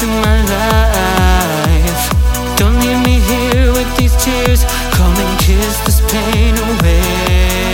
to my life. Don't leave me here with these tears. Come and kiss this pain away.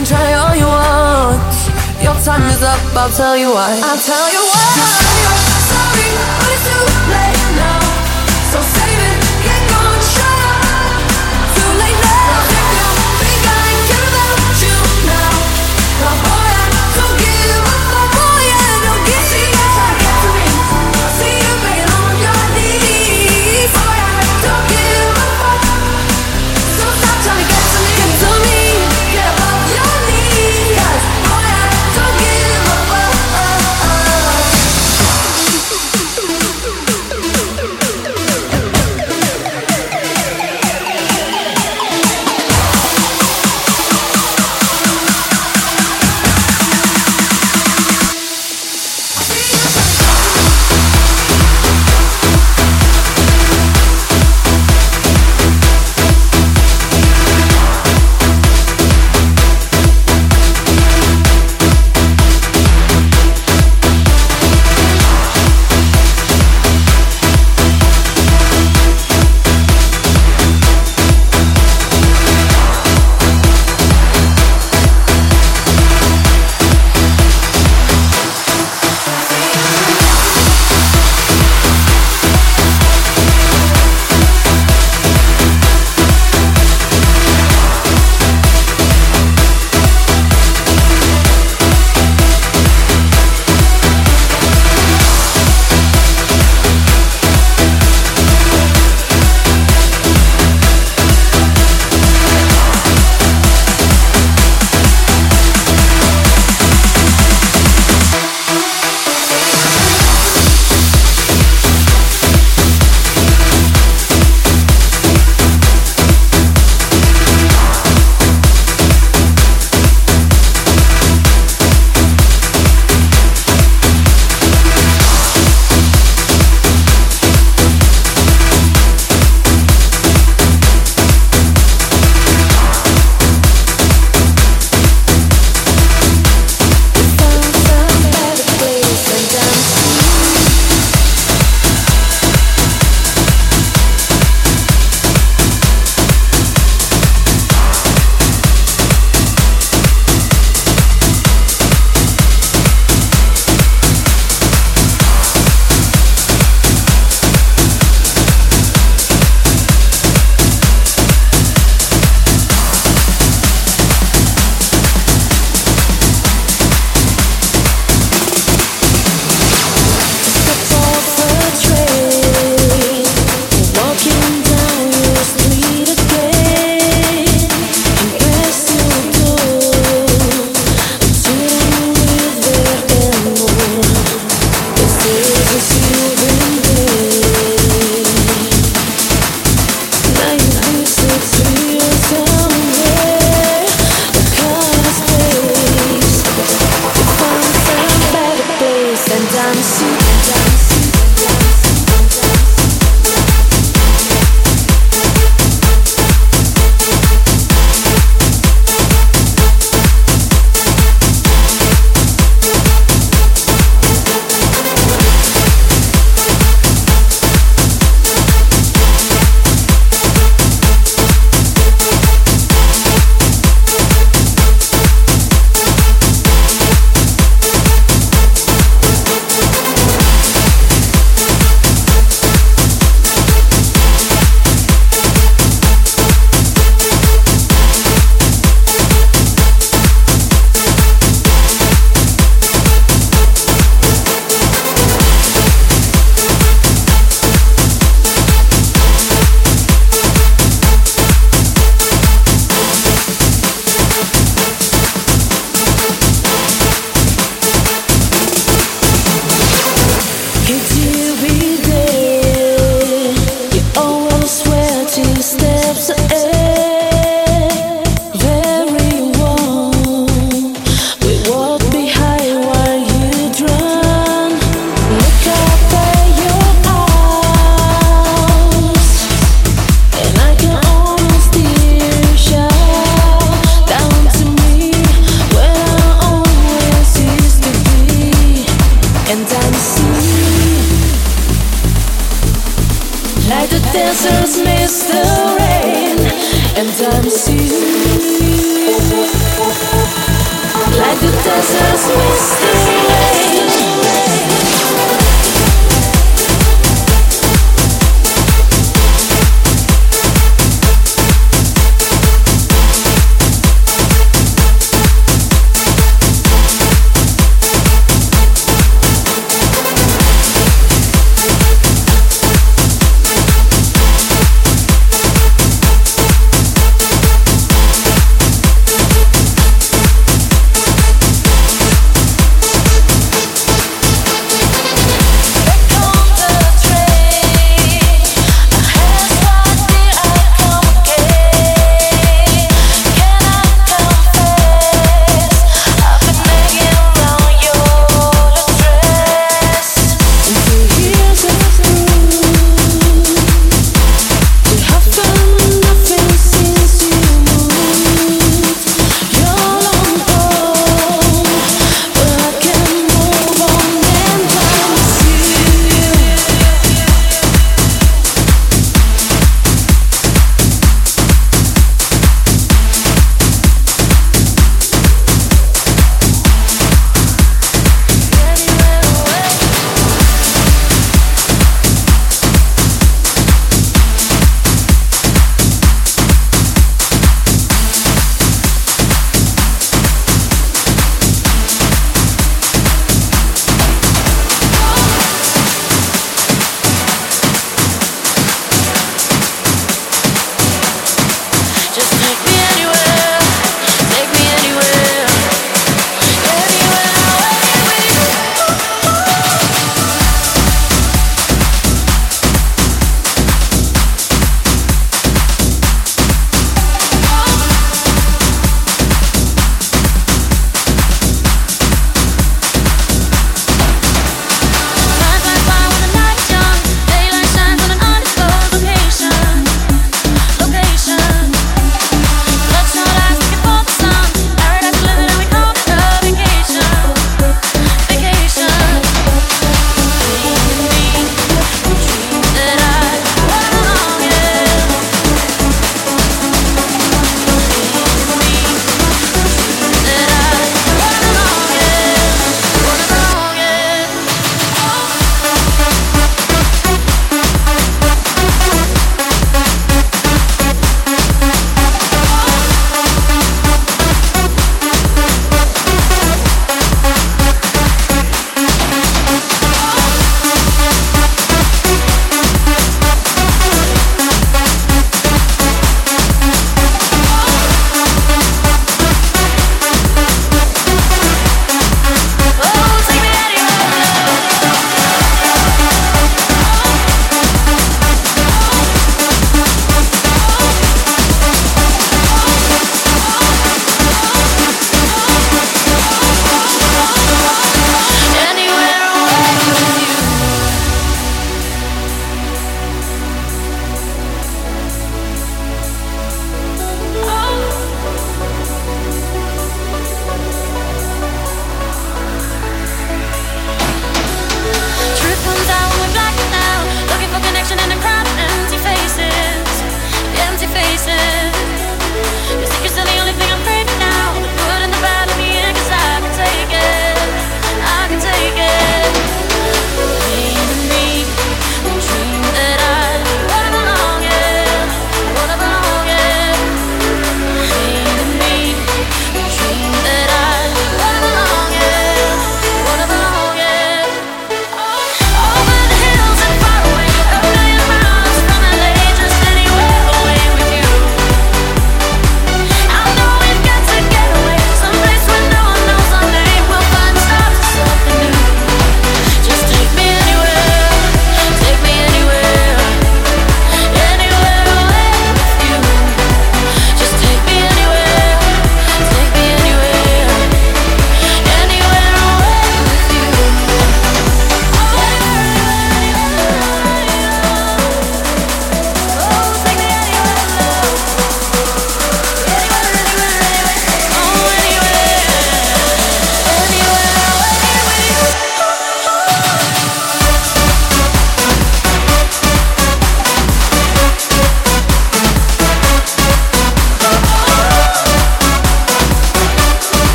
can try all you want. Your time is up, I'll tell you why. I'll tell you why. Sorry.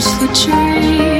Off a dream.